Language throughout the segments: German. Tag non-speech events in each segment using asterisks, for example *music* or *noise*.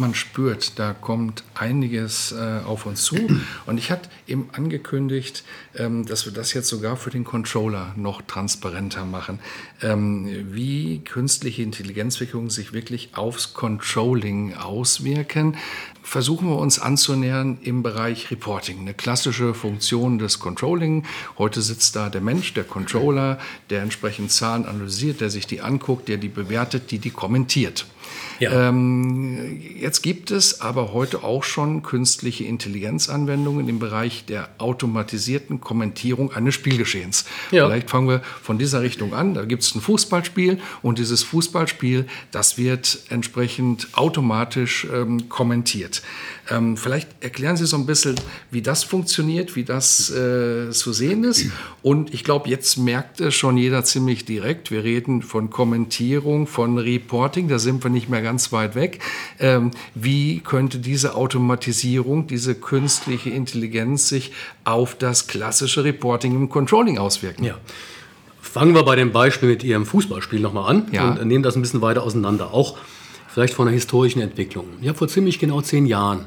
Man spürt, da kommt einiges äh, auf uns zu. *clears throat* Und ich hatte eben angekündigt, ähm, dass wir das jetzt sogar für den Controller noch transparenter machen, ähm, wie künstliche Intelligenzwirkungen sich wirklich aufs Controlling auswirken. Versuchen wir uns anzunähern im Bereich Reporting, eine klassische Funktion des Controlling. Heute sitzt da der Mensch, der Controller, der entsprechend Zahlen analysiert, der sich die anguckt, der die bewertet, die die kommentiert. Ja. Ähm, jetzt gibt es aber heute auch schon künstliche Intelligenzanwendungen im Bereich der automatisierten Kommentierung eines Spielgeschehens. Ja. Vielleicht fangen wir von dieser Richtung an. Da gibt es ein Fußballspiel und dieses Fußballspiel, das wird entsprechend automatisch ähm, kommentiert. Ähm, vielleicht erklären Sie so ein bisschen, wie das funktioniert, wie das äh, zu sehen ist. Und ich glaube, jetzt merkt es schon jeder ziemlich direkt. Wir reden von Kommentierung, von Reporting. Da sind wir nicht mehr ganz weit weg. Ähm, wie könnte diese Automatisierung, diese künstliche Intelligenz sich auf das klassische Reporting im Controlling auswirken? Ja. Fangen wir bei dem Beispiel mit Ihrem Fußballspiel nochmal an ja. und nehmen das ein bisschen weiter auseinander. Auch vielleicht von der historischen Entwicklung. Ich habe vor ziemlich genau zehn Jahren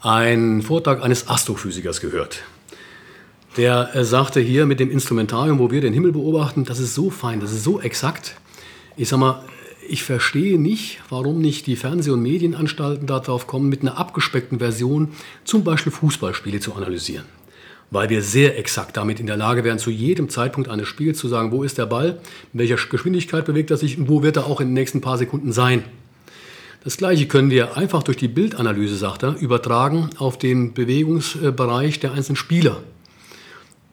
einen Vortrag eines Astrophysikers gehört. Der äh, sagte hier mit dem Instrumentarium, wo wir den Himmel beobachten, das ist so fein, das ist so exakt. Ich sag mal, ich verstehe nicht, warum nicht die Fernseh- und Medienanstalten darauf kommen, mit einer abgespeckten Version zum Beispiel Fußballspiele zu analysieren. Weil wir sehr exakt damit in der Lage wären, zu jedem Zeitpunkt eines Spiels zu sagen, wo ist der Ball, in welcher Geschwindigkeit bewegt er sich und wo wird er auch in den nächsten paar Sekunden sein. Das gleiche können wir einfach durch die Bildanalyse, sagt er, übertragen auf den Bewegungsbereich der einzelnen Spieler.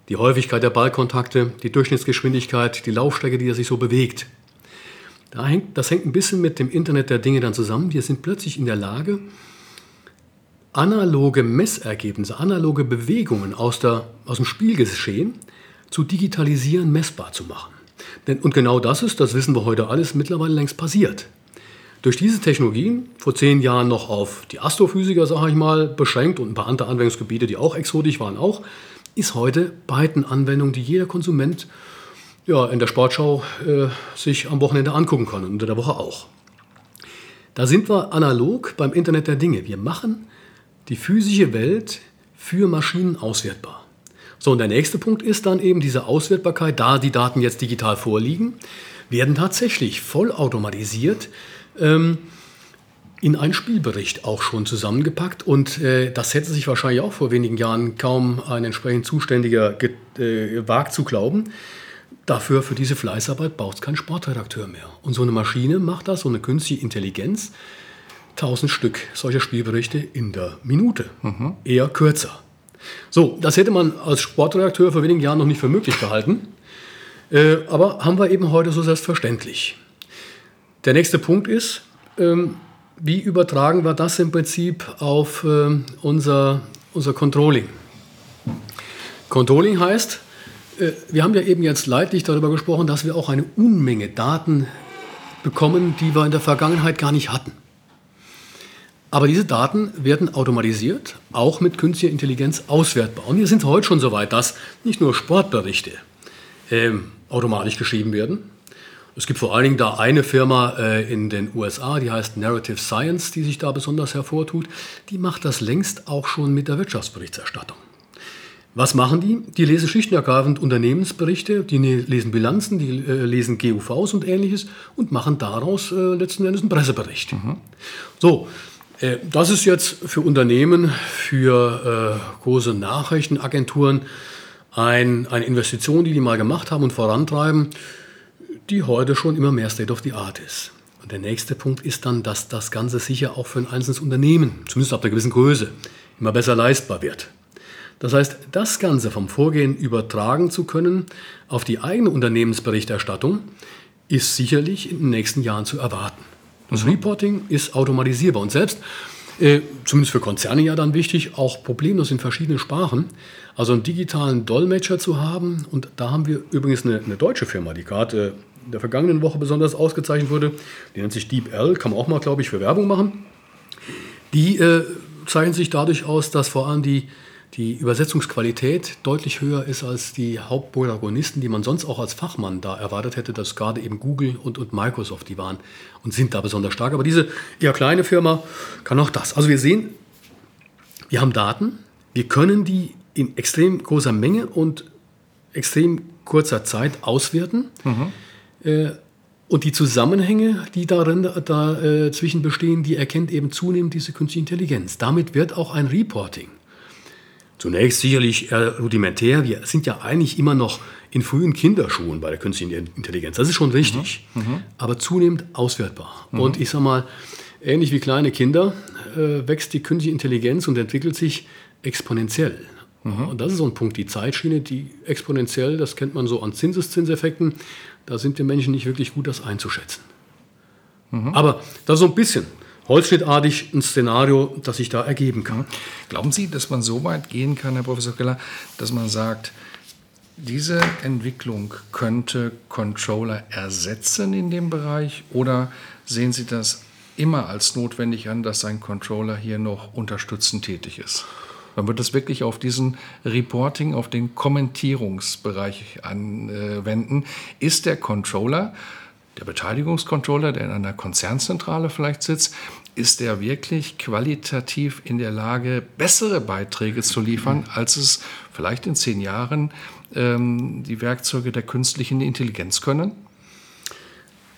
Die Häufigkeit der Ballkontakte, die Durchschnittsgeschwindigkeit, die Laufstrecke, die er sich so bewegt. Da hängt, das hängt ein bisschen mit dem Internet der Dinge dann zusammen. Wir sind plötzlich in der Lage, analoge Messergebnisse, analoge Bewegungen aus, der, aus dem Spielgeschehen zu digitalisieren, messbar zu machen. Denn, und genau das ist, das wissen wir heute alles, mittlerweile längst passiert. Durch diese Technologien, vor zehn Jahren noch auf die Astrophysiker, sage ich mal, beschränkt und ein paar andere Anwendungsgebiete, die auch exotisch waren, auch, ist heute Python Anwendung, die jeder Konsument ja, in der Sportschau äh, sich am Wochenende angucken kann und unter der Woche auch. Da sind wir analog beim Internet der Dinge. Wir machen die physische Welt für Maschinen auswertbar. So, und der nächste Punkt ist dann eben diese Auswertbarkeit, da die Daten jetzt digital vorliegen, werden tatsächlich vollautomatisiert ähm, in einen Spielbericht auch schon zusammengepackt. Und äh, das hätte sich wahrscheinlich auch vor wenigen Jahren kaum ein entsprechend Zuständiger gewagt äh, zu glauben. Dafür, für diese Fleißarbeit braucht es keinen Sportredakteur mehr. Und so eine Maschine macht das, so eine künstliche Intelligenz, 1000 Stück solcher Spielberichte in der Minute. Mhm. Eher kürzer. So, das hätte man als Sportredakteur vor wenigen Jahren noch nicht für möglich gehalten. Äh, aber haben wir eben heute so selbstverständlich. Der nächste Punkt ist, ähm, wie übertragen wir das im Prinzip auf ähm, unser, unser Controlling? Controlling heißt, äh, wir haben ja eben jetzt leidlich darüber gesprochen, dass wir auch eine Unmenge Daten bekommen, die wir in der Vergangenheit gar nicht hatten. Aber diese Daten werden automatisiert, auch mit künstlicher Intelligenz auswertbar. Und wir sind heute schon so weit, dass nicht nur Sportberichte ähm, automatisch geschrieben werden, es gibt vor allen Dingen da eine Firma äh, in den USA, die heißt Narrative Science, die sich da besonders hervortut. Die macht das längst auch schon mit der Wirtschaftsberichterstattung. Was machen die? Die lesen schichtenergreifend Unternehmensberichte, die ne-, lesen Bilanzen, die äh, lesen GUVs und ähnliches und machen daraus äh, letzten Endes einen Pressebericht. Mhm. So, äh, das ist jetzt für Unternehmen, für äh, große Nachrichtenagenturen ein, eine Investition, die die mal gemacht haben und vorantreiben die heute schon immer mehr State of the Art ist. Und der nächste Punkt ist dann, dass das Ganze sicher auch für ein einzelnes Unternehmen, zumindest ab einer gewissen Größe, immer besser leistbar wird. Das heißt, das Ganze vom Vorgehen übertragen zu können auf die eigene Unternehmensberichterstattung, ist sicherlich in den nächsten Jahren zu erwarten. Das mhm. Reporting ist automatisierbar und selbst, äh, zumindest für Konzerne ja dann wichtig, auch problemlos in verschiedenen Sprachen. Also einen digitalen Dolmetscher zu haben. Und da haben wir übrigens eine, eine deutsche Firma, die gerade in der vergangenen Woche besonders ausgezeichnet wurde. Die nennt sich DeepL, kann man auch mal, glaube ich, für Werbung machen. Die äh, zeichnen sich dadurch aus, dass vor allem die die Übersetzungsqualität deutlich höher ist als die Hauptprotagonisten, die man sonst auch als Fachmann da erwartet hätte, dass gerade eben Google und, und Microsoft die waren und sind da besonders stark. Aber diese eher kleine Firma kann auch das. Also wir sehen, wir haben Daten, wir können die in extrem großer Menge und extrem kurzer Zeit auswerten. Mhm. Äh, und die Zusammenhänge, die darin dazwischen äh, bestehen, die erkennt eben zunehmend diese künstliche Intelligenz. Damit wird auch ein Reporting Zunächst sicherlich eher rudimentär. Wir sind ja eigentlich immer noch in frühen Kinderschuhen bei der künstlichen Intelligenz. Das ist schon richtig, mhm. mhm. aber zunehmend auswertbar. Mhm. Und ich sage mal, ähnlich wie kleine Kinder äh, wächst die künstliche Intelligenz und entwickelt sich exponentiell. Mhm. Und das ist so ein Punkt, die Zeitschiene, die exponentiell, das kennt man so an Zinseszinseffekten, da sind wir Menschen nicht wirklich gut, das einzuschätzen. Mhm. Aber das ist so ein bisschen holzschnittartig ein Szenario, das sich da ergeben kann. Glauben Sie, dass man so weit gehen kann, Herr Professor Keller, dass man sagt, diese Entwicklung könnte Controller ersetzen in dem Bereich oder sehen Sie das immer als notwendig an, dass ein Controller hier noch unterstützend tätig ist? Man wird das wirklich auf diesen Reporting, auf den Kommentierungsbereich anwenden. Ist der Controller der Beteiligungscontroller, der in einer Konzernzentrale vielleicht sitzt, ist er wirklich qualitativ in der Lage, bessere Beiträge zu liefern, als es vielleicht in zehn Jahren ähm, die Werkzeuge der künstlichen Intelligenz können?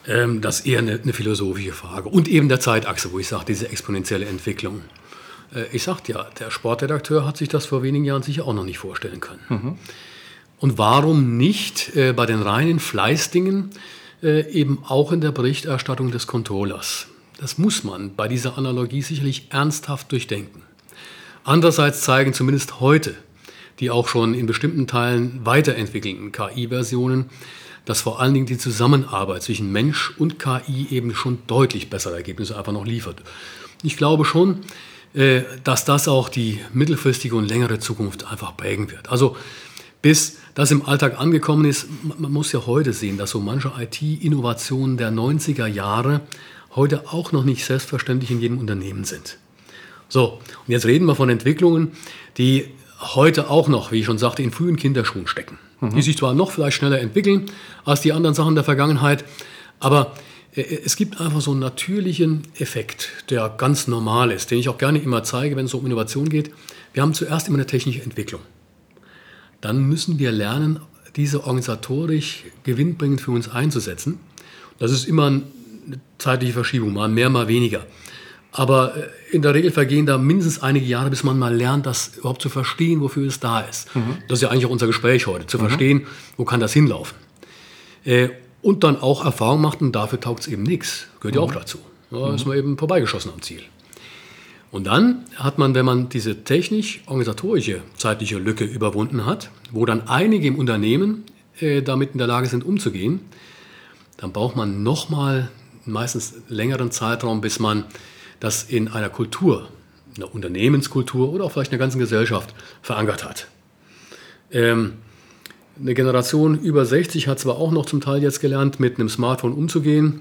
Ähm, das ist eher eine, eine, philosophische Frage. Und eben der Zeitachse, wo ich sage, diese exponentielle Entwicklung. Äh, ich sagte ja, der Sportredakteur hat sich das vor wenigen Jahren sicher auch noch nicht vorstellen können. Mhm. Und warum nicht äh, bei den reinen Fleißdingen äh, eben auch in der Berichterstattung des Controllers. Das muss man bei dieser Analogie sicherlich ernsthaft durchdenken. Andererseits zeigen zumindest heute die auch schon in bestimmten Teilen weiterentwickelten KI-Versionen, dass vor allen Dingen die Zusammenarbeit zwischen Mensch und KI eben schon deutlich bessere Ergebnisse einfach noch liefert. Ich glaube schon, äh, dass das auch die mittelfristige und längere Zukunft einfach prägen wird. Also bis das im Alltag angekommen ist, man muss ja heute sehen, dass so manche IT-Innovationen der 90er Jahre heute auch noch nicht selbstverständlich in jedem Unternehmen sind. So, und jetzt reden wir von Entwicklungen, die heute auch noch, wie ich schon sagte, in frühen Kinderschuhen stecken. Mhm. Die sich zwar noch vielleicht schneller entwickeln als die anderen Sachen der Vergangenheit, aber äh, es gibt einfach so einen natürlichen Effekt, der ganz normal ist, den ich auch gerne immer zeige, wenn es um Innovation geht. Wir haben zuerst immer eine technische Entwicklung dann müssen wir lernen, diese organisatorisch gewinnbringend für uns einzusetzen. Das ist immer eine zeitliche Verschiebung, mal mehr, mal weniger. Aber äh, in der Regel vergehen da mindestens einige Jahre, bis man mal lernt, das überhaupt zu verstehen, wofür es da ist. Mhm. Das ist ja eigentlich auch unser Gespräch heute, zu mhm. verstehen, wo kann das hinlaufen. Äh, und dann auch Erfahrung macht und dafür taugt es eben nichts. Gehört mhm. ja auch dazu. Da ist man eben vorbeigeschossen am Ziel. Und dann hat man, wenn man diese technisch-organisatorische zeitliche Lücke überwunden hat, wo dann einige im Unternehmen äh, damit in der Lage sind, umzugehen, dann braucht man nochmal meistens längeren Zeitraum, bis man das in einer Kultur, einer Unternehmenskultur oder auch vielleicht einer ganzen Gesellschaft verankert hat. Ähm, eine Generation über 60 hat zwar auch noch zum Teil jetzt gelernt, mit einem Smartphone umzugehen,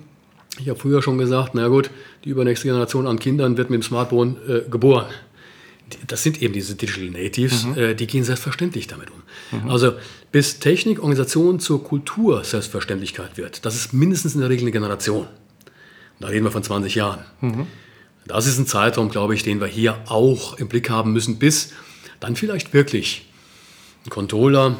ich habe früher schon gesagt, na gut, die übernächste Generation an Kindern wird mit dem Smartphone äh, geboren. Das sind eben diese Digital Natives, mhm. äh, die gehen selbstverständlich damit um. Mhm. Also bis Technik, Organisation zur Kultur Selbstverständlichkeit wird, das ist mindestens in der Regel eine Generation. Da reden wir von 20 Jahren. Mhm. Das ist ein Zeitraum, glaube ich, den wir hier auch im Blick haben müssen, bis dann vielleicht wirklich ein Controller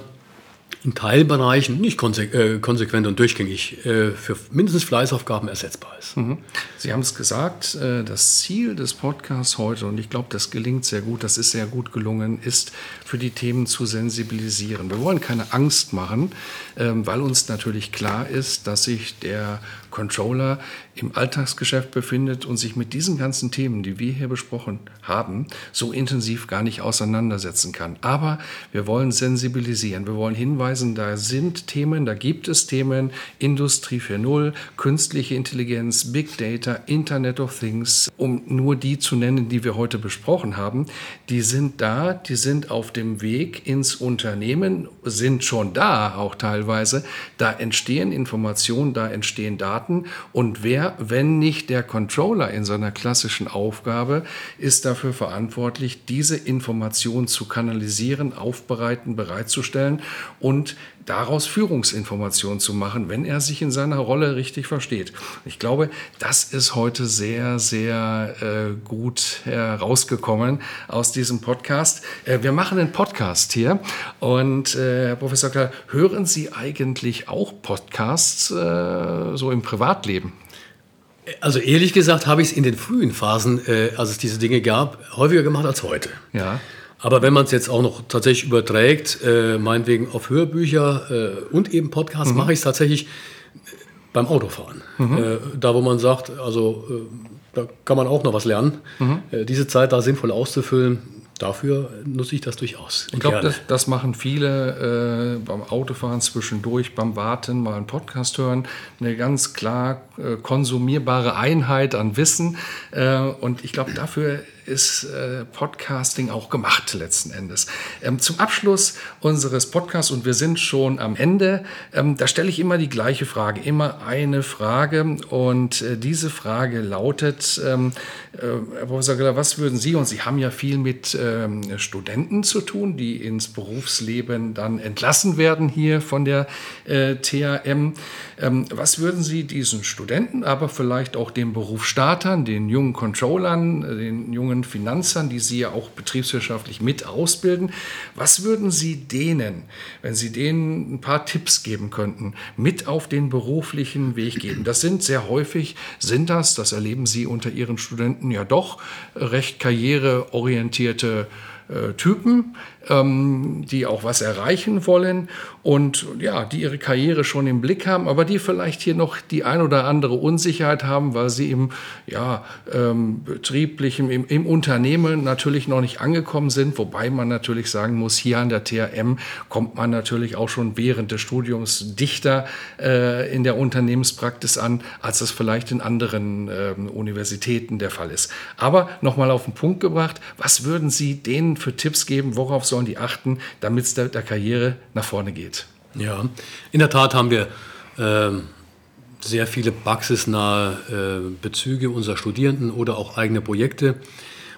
in Teilbereichen nicht konse äh, konsequent und durchgängig äh, für mindestens Fleißaufgaben ersetzbar ist. Mhm. Sie haben es gesagt, äh, das Ziel des Podcasts heute, und ich glaube, das gelingt sehr gut, das ist sehr gut gelungen, ist, für die Themen zu sensibilisieren. Wir wollen keine Angst machen, ähm, weil uns natürlich klar ist, dass sich der Controller im Alltagsgeschäft befindet und sich mit diesen ganzen Themen, die wir hier besprochen haben, so intensiv gar nicht auseinandersetzen kann. Aber wir wollen sensibilisieren, wir wollen hinweisen, da sind Themen, da gibt es Themen, Industrie 4.0, künstliche Intelligenz, Big Data, Internet of Things, um nur die zu nennen, die wir heute besprochen haben, die sind da, die sind auf dem Weg ins Unternehmen, sind schon da auch teilweise. Da entstehen Informationen, da entstehen Daten. Und wer, wenn nicht der Controller in seiner klassischen Aufgabe, ist dafür verantwortlich, diese Informationen zu kanalisieren, aufbereiten, bereitzustellen und daraus Führungsinformationen zu machen, wenn er sich in seiner Rolle richtig versteht. Ich glaube, das ist heute sehr, sehr äh, gut herausgekommen aus diesem Podcast. Äh, wir machen einen Podcast hier und äh, Herr Professor Klar, hören Sie eigentlich auch Podcasts äh, so im Privatleben? Also ehrlich gesagt habe ich es in den frühen Phasen, äh, als es diese Dinge gab, häufiger gemacht als heute. Ja. Aber wenn man es jetzt auch noch tatsächlich überträgt, äh, meinetwegen auf Hörbücher äh, und eben Podcasts, mhm. mache ich es tatsächlich beim Autofahren. Mhm. Äh, da, wo man sagt, also äh, da kann man auch noch was lernen. Mhm. Äh, diese Zeit da sinnvoll auszufüllen, dafür nutze ich das durchaus. Ich glaube, das, das, machen viele äh, beim Autofahren zwischendurch, beim Warten, mal einen Podcast hören. Eine ganz klar äh, konsumierbare Einheit an Wissen. Äh, und ich glaube, dafür ist äh, Podcasting auch gemacht letzten Endes. Ähm, zum Abschluss unseres Podcasts, und wir sind schon am Ende, ähm, da stelle ich immer die gleiche Frage, immer eine Frage. Und äh, diese Frage lautet, ähm, äh, Herr Professor Geller, was würden Sie, und Sie haben ja viel mit ähm, Studenten zu tun, die ins Berufsleben dann entlassen werden hier von der äh, TAM, ähm, was würden Sie diesen Studenten, aber vielleicht auch den Berufsstartern, den jungen Controllern, äh, den jungen jungen Finanzern, die Sie ja auch betriebswirtschaftlich mit ausbilden. Was würden Sie denen, wenn Sie denen ein paar Tipps geben könnten, mit auf den beruflichen Weg geben? Das sind sehr häufig, sind das, das erleben Sie unter Ihren Studenten ja doch, recht karriereorientierte äh, Typen, ähm, die auch was erreichen wollen und ja, die ihre Karriere schon im Blick haben, aber die vielleicht hier noch die ein oder andere Unsicherheit haben, weil sie im ja, ähm, betrieblichen, im, im, Unternehmen natürlich noch nicht angekommen sind, wobei man natürlich sagen muss, hier an der TRM kommt man natürlich auch schon während des Studiums dichter äh, in der Unternehmenspraxis an, als es vielleicht in anderen äh, Universitäten der Fall ist. Aber nochmal auf den Punkt gebracht, was würden Sie denen für Tipps geben, worauf sollen die achten, damit es der, der Karriere nach vorne geht? Ja, in der Tat haben wir äh, sehr viele praxisnahe äh, Bezüge unserer Studierenden oder auch eigene Projekte.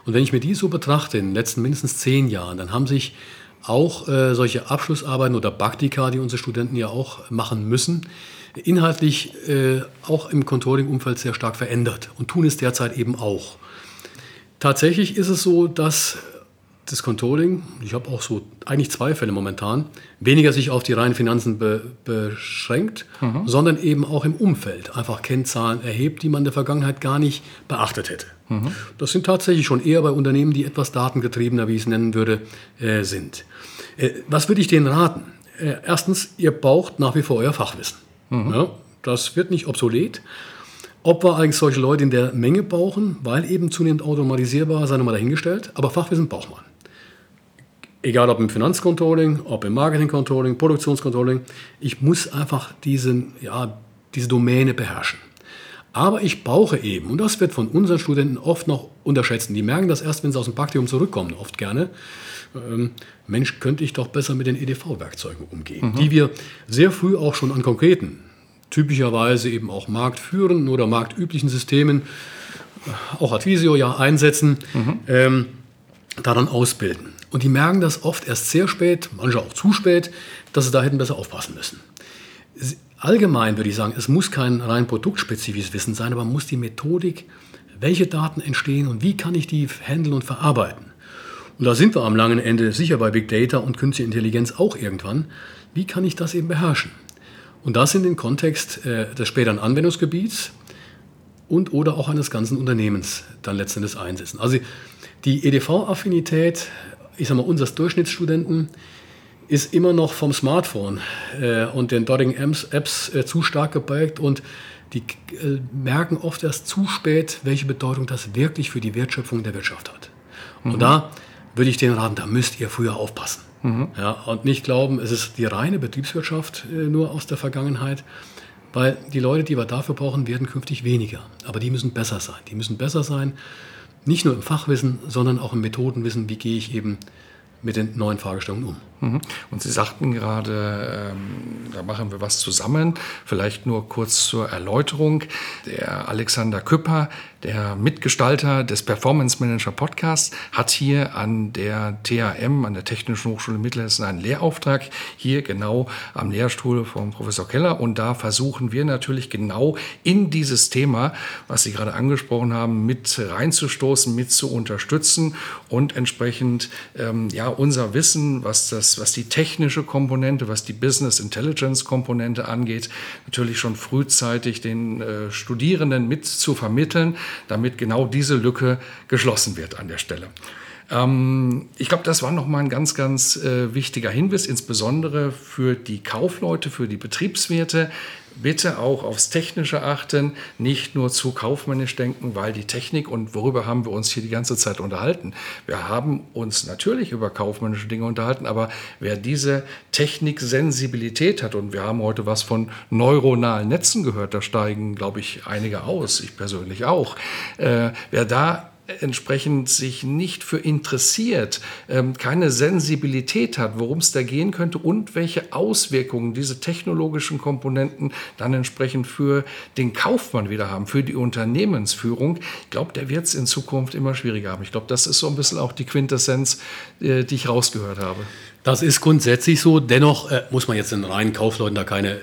Und wenn ich mir die so betrachte, in den letzten mindestens zehn Jahren, dann haben sich auch äh, solche Abschlussarbeiten oder Praktika, die unsere Studenten ja auch machen müssen, inhaltlich äh, auch im Controlling-Umfeld sehr stark verändert und tun es derzeit eben auch. Tatsächlich ist es so, dass das Controlling, ich habe auch so eigentlich zwei Fälle momentan, weniger sich auf die reinen Finanzen be beschränkt, mhm. sondern eben auch im Umfeld einfach Kennzahlen erhebt, die man in der Vergangenheit gar nicht beachtet hätte. Mhm. Das sind tatsächlich schon eher bei Unternehmen, die etwas datengetriebener, wie ich es nennen würde, äh, sind. Äh, was würde ich denen raten? Äh, erstens, ihr braucht nach wie vor euer Fachwissen. Mhm. Ja, das wird nicht obsolet. Ob wir eigentlich solche Leute in der Menge brauchen, weil eben zunehmend automatisierbar, sei nochmal dahingestellt, aber Fachwissen braucht man. Egal ob im Finanzcontrolling, ob im Marketingcontrolling, Produktionscontrolling, ich muss einfach diesen, ja, diese Domäne beherrschen. Aber ich brauche eben, und das wird von unseren Studenten oft noch unterschätzt, die merken das erst, wenn sie aus dem Praktikum zurückkommen, oft gerne, ähm, Mensch, könnte ich doch besser mit den EDV-Werkzeugen umgehen, mhm. die wir sehr früh auch schon an konkreten, typischerweise eben auch marktführenden oder marktüblichen Systemen, auch Advisio ja einsetzen, mhm. ähm, daran ausbilden. Und die merken das oft erst sehr spät, manche auch zu spät, dass sie da hätten besser aufpassen müssen. Allgemein würde ich sagen, es muss kein rein produktspezifisches Wissen sein, aber man muss die Methodik, welche Daten entstehen und wie kann ich die handeln und verarbeiten. Und da sind wir am langen Ende sicher bei Big Data und Künstliche Intelligenz auch irgendwann. Wie kann ich das eben beherrschen? Und das in den Kontext äh, des späteren Anwendungsgebiets und oder auch eines ganzen Unternehmens dann letztendlich einsetzen. Also die EDV-Affinität ich sag mal, unseres Durchschnittsstudenten ist immer noch vom Smartphone äh, und den dortigen Apps, Apps äh, zu stark geprägt und die äh, merken oft erst zu spät, welche Bedeutung das wirklich für die Wertschöpfung der Wirtschaft hat. Mhm. Und da würde ich denen raten, da müsst ihr früher aufpassen. Mhm. Ja, und nicht glauben, es ist die reine Betriebswirtschaft äh, nur aus der Vergangenheit, weil die Leute, die wir dafür brauchen, werden künftig weniger. Aber die müssen besser sein. Die müssen besser sein, nicht nur im Fachwissen, sondern auch im Methodenwissen, wie gehe ich eben mit den neuen Fragestellungen um. Mhm. Und Sie sagten gerade, ähm, da machen wir was zusammen. Vielleicht nur kurz zur Erläuterung. Der Alexander Küpper, der Mitgestalter des Performance Manager Podcasts, hat hier an der THM, an der Technischen Hochschule Mittelhessen, einen Lehrauftrag, hier genau am Lehrstuhl von Professor Keller. Und da versuchen wir natürlich genau in dieses Thema, was Sie gerade angesprochen haben, mit reinzustoßen, mit zu unterstützen und entsprechend ähm, ja, unser Wissen, was das was die technische Komponente, was die Business Intelligence Komponente angeht, natürlich schon frühzeitig den äh, Studierenden mit zu vermitteln, damit genau diese Lücke geschlossen wird an der Stelle. Ähm, ich glaube, das war nochmal ein ganz, ganz äh, wichtiger Hinweis, insbesondere für die Kaufleute, für die Betriebswirte. Bitte auch aufs Technische achten, nicht nur zu kaufmännisch denken, weil die Technik und worüber haben wir uns hier die ganze Zeit unterhalten? Wir haben uns natürlich über kaufmännische Dinge unterhalten, aber wer diese Techniksensibilität hat, und wir haben heute was von neuronalen Netzen gehört, da steigen, glaube ich, einige aus, ich persönlich auch, äh, wer da entsprechend sich nicht für interessiert, ähm, keine Sensibilität hat, worum es da gehen könnte und welche Auswirkungen diese technologischen Komponenten dann entsprechend für den Kaufmann wieder haben, für die Unternehmensführung. Ich glaube, der wird es in Zukunft immer schwieriger haben. Ich glaube, das ist so ein bisschen auch die Quintessenz, äh, die ich rausgehört habe. Das ist grundsätzlich so. Dennoch äh, muss man jetzt den reinen Kaufleuten da keine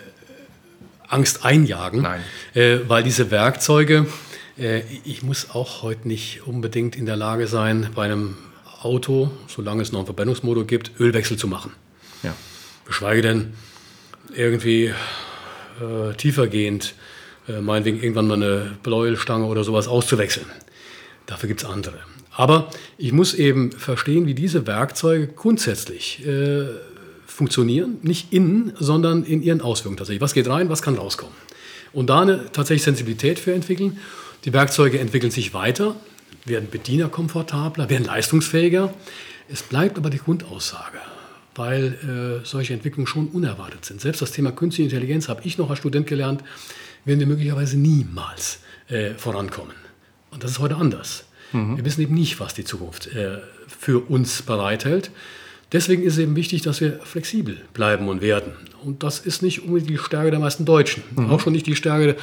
Angst einjagen, Nein. Äh, weil diese Werkzeuge, ich muss auch heute nicht unbedingt in der Lage sein, bei einem Auto, solange es noch einen Verbrennungsmotor gibt, Ölwechsel zu machen. Ja. Geschweige denn irgendwie äh, tiefergehend, äh, meinetwegen irgendwann mal eine Bläuelstange oder sowas auszuwechseln. Dafür gibt es andere. Aber ich muss eben verstehen, wie diese Werkzeuge grundsätzlich äh, funktionieren, nicht innen, sondern in ihren Auswirkungen tatsächlich. Was geht rein, was kann rauskommen? Und da eine tatsächlich Sensibilität für entwickeln die Werkzeuge entwickeln sich weiter, werden Bediener komfortabler, werden leistungsfähiger. Es bleibt aber die Grundaussage, weil äh, solche Entwicklungen schon unerwartet sind. Selbst das Thema künstliche Intelligenz habe ich noch als Student gelernt, werden wir möglicherweise niemals äh, vorankommen. Und das ist heute anders. Mhm. Wir wissen eben nicht, was die Zukunft äh, für uns bereithält. Deswegen ist es eben wichtig, dass wir flexibel bleiben und werden. Und das ist nicht unbedingt die Stärke der meisten Deutschen, mhm. auch schon nicht die Stärke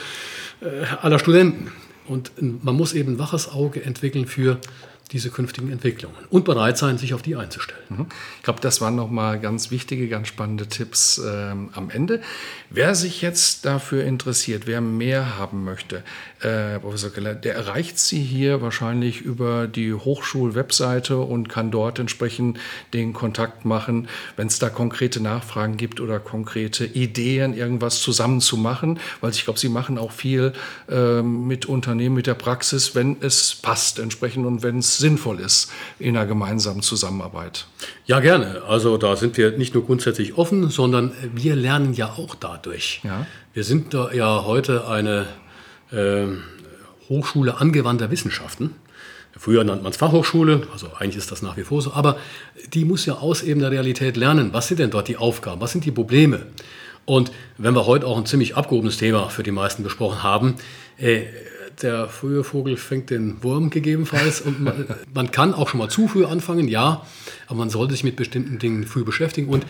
äh, aller Studenten. Und man muss eben ein waches Auge entwickeln für diese künftigen Entwicklungen und bereit sein, sich auf die einzustellen. Mhm. Ich glaube, das waren nochmal ganz wichtige, ganz spannende Tipps ähm, am Ende. Wer sich jetzt dafür interessiert, wer mehr haben möchte, äh, Professor Keller, der erreicht Sie hier wahrscheinlich über die Hochschulwebseite und kann dort entsprechend den Kontakt machen, wenn es da konkrete Nachfragen gibt oder konkrete Ideen, irgendwas zusammen zu machen, weil ich glaube, Sie machen auch viel äh, mit Unternehmen, mit der Praxis, wenn es passt entsprechend und wenn es sinnvoll ist in einer gemeinsamen Zusammenarbeit. Ja, gerne. Also da sind wir nicht nur grundsätzlich offen, sondern wir lernen ja auch dadurch. Ja. Wir sind ja heute eine äh, Hochschule angewandter Wissenschaften. Früher nannte man es Fachhochschule, also eigentlich ist das nach wie vor so, aber die muss ja aus eben der Realität lernen. Was sind denn dort die Aufgaben? Was sind die Probleme? Und wenn wir heute auch ein ziemlich abgehobenes Thema für die meisten besprochen haben, äh, der frühe Vogel fängt den Wurm gegebenenfalls. Und man, *laughs* man, kann auch schon mal zu früh anfangen, ja, aber man sollte sich mit bestimmten Dingen früh beschäftigen und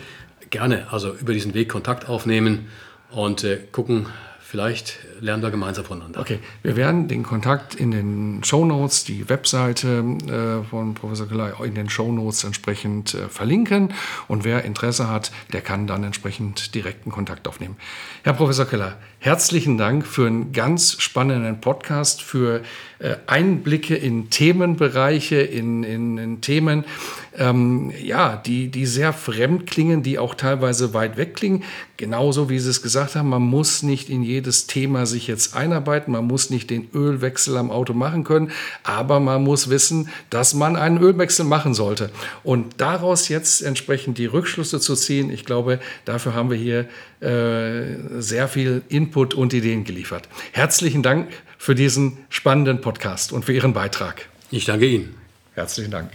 gerne also über diesen Weg Kontakt aufnehmen und äh, gucken, vielleicht lernen wir gemeinsam voneinander. Okay, wir werden den Kontakt in den Show Notes, die Webseite äh, von Professor Keller in den Show Notes entsprechend äh, verlinken. Und wer Interesse hat, der kann dann entsprechend direkten Kontakt aufnehmen. Herr Professor Keller, herzlichen Dank für einen ganz spannenden Podcast, für äh, Einblicke in Themenbereiche, in, in, in Themen, ähm, ja, die, die sehr fremd klingen, die auch teilweise weit weg klingen. Genauso wie Sie es gesagt haben, man muss nicht in jedes Thema sich jetzt einarbeiten, man muss nicht den Ölwechsel am Auto machen können, aber man muss wissen, dass man einen Ölwechsel machen sollte. Und daraus jetzt entsprechend die Rückschlüsse zu ziehen, ich glaube, dafür haben wir hier äh, sehr viel Input und Ideen geliefert. Herzlichen Dank für diesen spannenden Podcast und für Ihren Beitrag. Ich danke Ihnen. Herzlichen Dank.